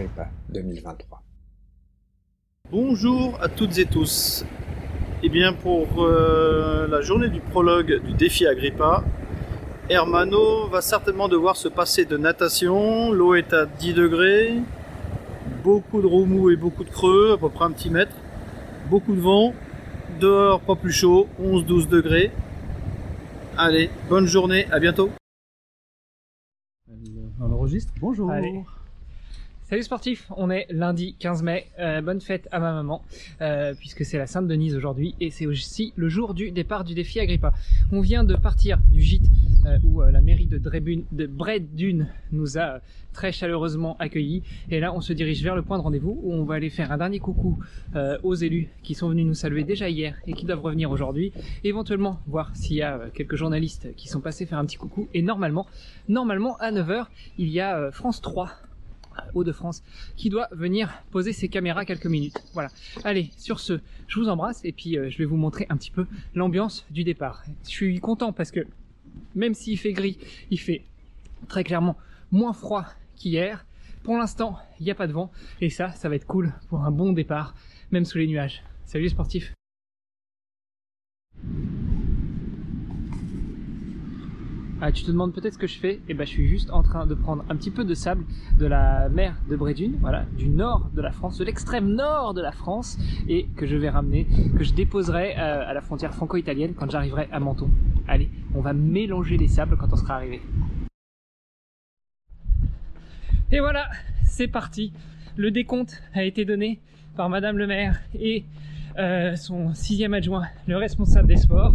Agrippa 2023. Bonjour à toutes et tous. Eh bien, pour euh, la journée du prologue du défi Agrippa, Hermano va certainement devoir se passer de natation. L'eau est à 10 degrés, beaucoup de remous et beaucoup de creux, à peu près un petit mètre, beaucoup de vent, dehors pas plus chaud, 11-12 degrés. Allez, bonne journée, à bientôt. On enregistre Bonjour Allez. Salut sportifs, on est lundi 15 mai, euh, bonne fête à ma maman, euh, puisque c'est la Sainte Denise aujourd'hui, et c'est aussi le jour du départ du défi Agrippa. On vient de partir du gîte euh, où la mairie de, Drébune, de nous a très chaleureusement accueillis, et là on se dirige vers le point de rendez-vous où on va aller faire un dernier coucou aux élus qui sont venus nous saluer déjà hier et qui doivent revenir aujourd'hui, éventuellement voir s'il y a quelques journalistes qui sont passés faire un petit coucou, et normalement, normalement à 9h, il y a France 3 Hauts-de-France, qui doit venir poser ses caméras quelques minutes. Voilà. Allez, sur ce, je vous embrasse et puis euh, je vais vous montrer un petit peu l'ambiance du départ. Je suis content parce que même s'il fait gris, il fait très clairement moins froid qu'hier. Pour l'instant, il n'y a pas de vent et ça, ça va être cool pour un bon départ, même sous les nuages. Salut les sportifs Ah, tu te demandes peut-être ce que je fais? Et eh ben, je suis juste en train de prendre un petit peu de sable de la mer de Brédune, voilà, du nord de la France, de l'extrême nord de la France, et que je vais ramener, que je déposerai euh, à la frontière franco-italienne quand j'arriverai à Menton. Allez, on va mélanger les sables quand on sera arrivé. Et voilà, c'est parti. Le décompte a été donné par Madame le maire et euh, son sixième adjoint, le responsable des sports.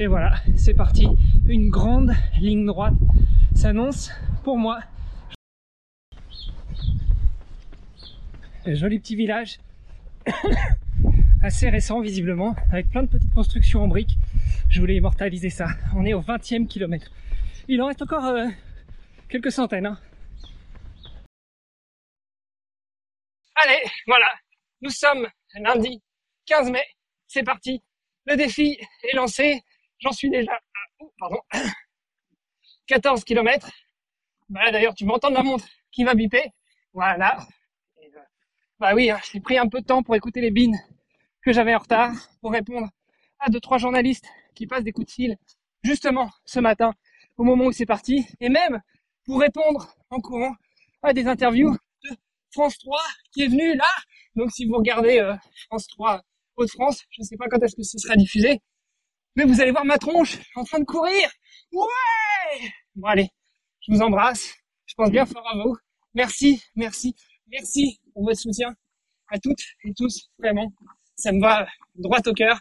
Et voilà, c'est parti. Une grande ligne droite s'annonce pour moi. Un joli petit village, assez récent visiblement, avec plein de petites constructions en briques. Je voulais immortaliser ça. On est au 20e kilomètre. Il en reste encore euh, quelques centaines. Hein. Allez, voilà, nous sommes lundi 15 mai. C'est parti. Le défi est lancé. J'en suis déjà pardon, 14 km. Bah, d'ailleurs, tu m'entends la montre qui va biper? Voilà. Euh, bah oui, hein, j'ai pris un peu de temps pour écouter les bines que j'avais en retard, pour répondre à deux, trois journalistes qui passent des coups de fil, justement, ce matin, au moment où c'est parti, et même pour répondre en courant à des interviews de France 3 qui est venu là. Donc si vous regardez euh, France 3 Haute-France, je ne sais pas quand est-ce que ce sera diffusé, mais vous allez voir ma tronche en train de courir. Ouais Bon allez, je vous embrasse. Je pense bien fort à vous. Merci, merci, merci pour votre soutien à toutes et tous. Vraiment, ça me va droit au cœur.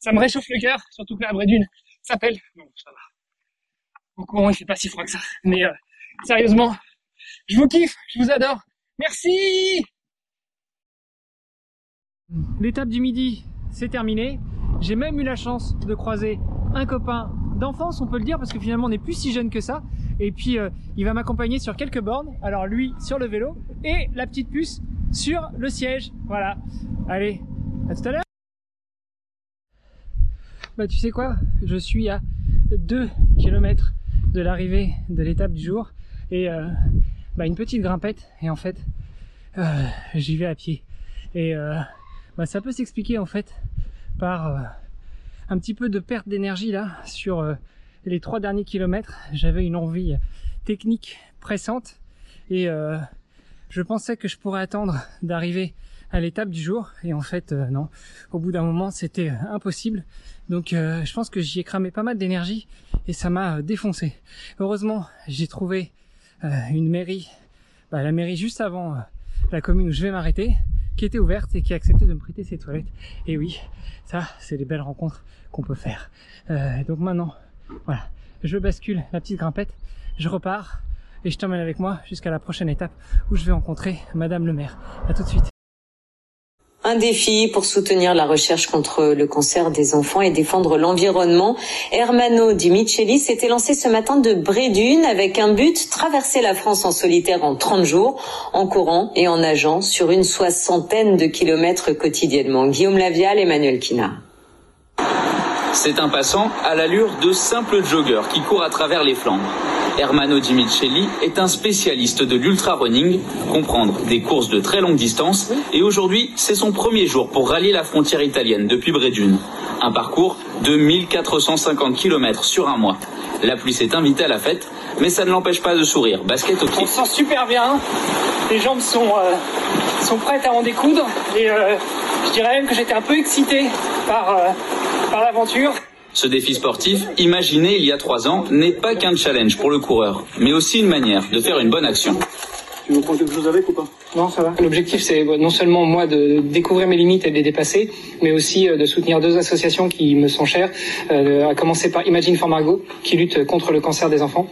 Ça me réchauffe le cœur, surtout que la vraie dune s'appelle. Non, ça va. Au courant, il fait pas si froid que ça. Mais euh, sérieusement, je vous kiffe, je vous adore. Merci L'étape du midi, c'est terminé. J'ai même eu la chance de croiser un copain d'enfance, on peut le dire, parce que finalement on n'est plus si jeune que ça. Et puis euh, il va m'accompagner sur quelques bornes. Alors lui sur le vélo et la petite puce sur le siège. Voilà. Allez, à tout à l'heure. Bah tu sais quoi? Je suis à 2 km de l'arrivée de l'étape du jour et euh, bah, une petite grimpette et en fait euh, j'y vais à pied et bah, ça peut s'expliquer en fait par euh, un petit peu de perte d'énergie là sur euh, les trois derniers kilomètres. J'avais une envie technique pressante et euh, je pensais que je pourrais attendre d'arriver à l'étape du jour. Et en fait non. Au bout d'un moment c'était impossible. Donc je pense que j'y ai cramé pas mal d'énergie et ça m'a défoncé. Heureusement j'ai trouvé une mairie bah, la mairie juste avant la commune où je vais m'arrêter qui était ouverte et qui a accepté de me prêter ses toilettes. Et oui, ça, c'est des belles rencontres qu'on peut faire. Euh, donc maintenant, voilà, je bascule la petite grimpette, je repars et je t'emmène avec moi jusqu'à la prochaine étape où je vais rencontrer Madame le maire. À tout de suite. Un défi pour soutenir la recherche contre le cancer des enfants et défendre l'environnement. Hermano Di Micheli s'était lancé ce matin de Brédune avec un but, traverser la France en solitaire en 30 jours, en courant et en nageant sur une soixantaine de kilomètres quotidiennement. Guillaume Lavial, Emmanuel Kina. C'est un passant à l'allure de simple jogger qui court à travers les Flandres. Hermano Di est un spécialiste de l'ultra-running, comprendre des courses de très longue distance, et aujourd'hui, c'est son premier jour pour rallier la frontière italienne depuis Brédune. Un parcours de 1450 km sur un mois. La pluie s'est invitée à la fête, mais ça ne l'empêche pas de sourire. Basket au pied. On se sent super bien, les jambes sont, euh, sont prêtes à en découdre, et euh, je dirais même que j'étais un peu excité par, euh, par l'aventure. Ce défi sportif, imaginé il y a trois ans, n'est pas qu'un challenge pour le coureur, mais aussi une manière de faire une bonne action. Tu veux prendre quelque chose avec ou pas? Non, ça va. L'objectif, c'est non seulement moi de découvrir mes limites et de les dépasser, mais aussi euh, de soutenir deux associations qui me sont chères, euh, à commencer par Imagine for Margot, qui lutte contre le cancer des enfants,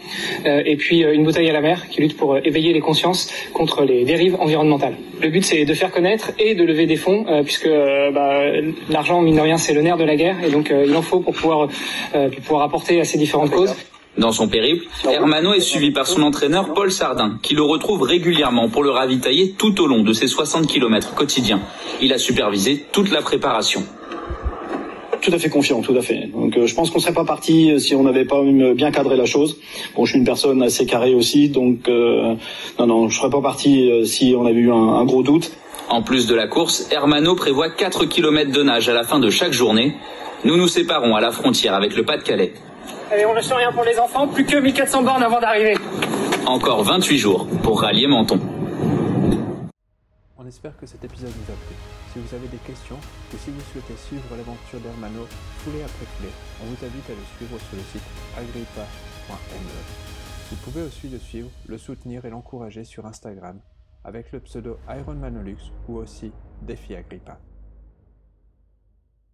euh, et puis Une bouteille à la mer, qui lutte pour éveiller les consciences contre les dérives environnementales. Le but, c'est de faire connaître et de lever des fonds, puisque bah, l'argent, mine de rien, c'est le nerf de la guerre, et donc il en faut pour pouvoir, pour pouvoir apporter à ces différentes causes. Dans son périple, Hermano est suivi par son entraîneur Paul Sardin, qui le retrouve régulièrement pour le ravitailler tout au long de ses 60 km quotidiens. Il a supervisé toute la préparation. Tout à fait confiant, tout à fait. Donc euh, je pense qu'on serait pas parti euh, si on n'avait pas bien cadré la chose. Bon, je suis une personne assez carrée aussi, donc euh, non, non, je serais pas parti si on avait eu un, un gros doute. En plus de la course, Hermano prévoit 4 km de nage à la fin de chaque journée. Nous nous séparons à la frontière avec le Pas-de-Calais. Allez, on lâche rien pour les enfants, plus que 1400 bornes avant d'arriver. Encore 28 jours pour rallier Menton. On espère que cet épisode vous a plu. Si vous avez des questions ou si vous souhaitez suivre l'aventure d'Hermano foulée après foulée, on vous invite à le suivre sur le site agrippa.me. Vous pouvez aussi le suivre, le soutenir et l'encourager sur Instagram avec le pseudo Ironmanolux ou aussi Défi Agrippa.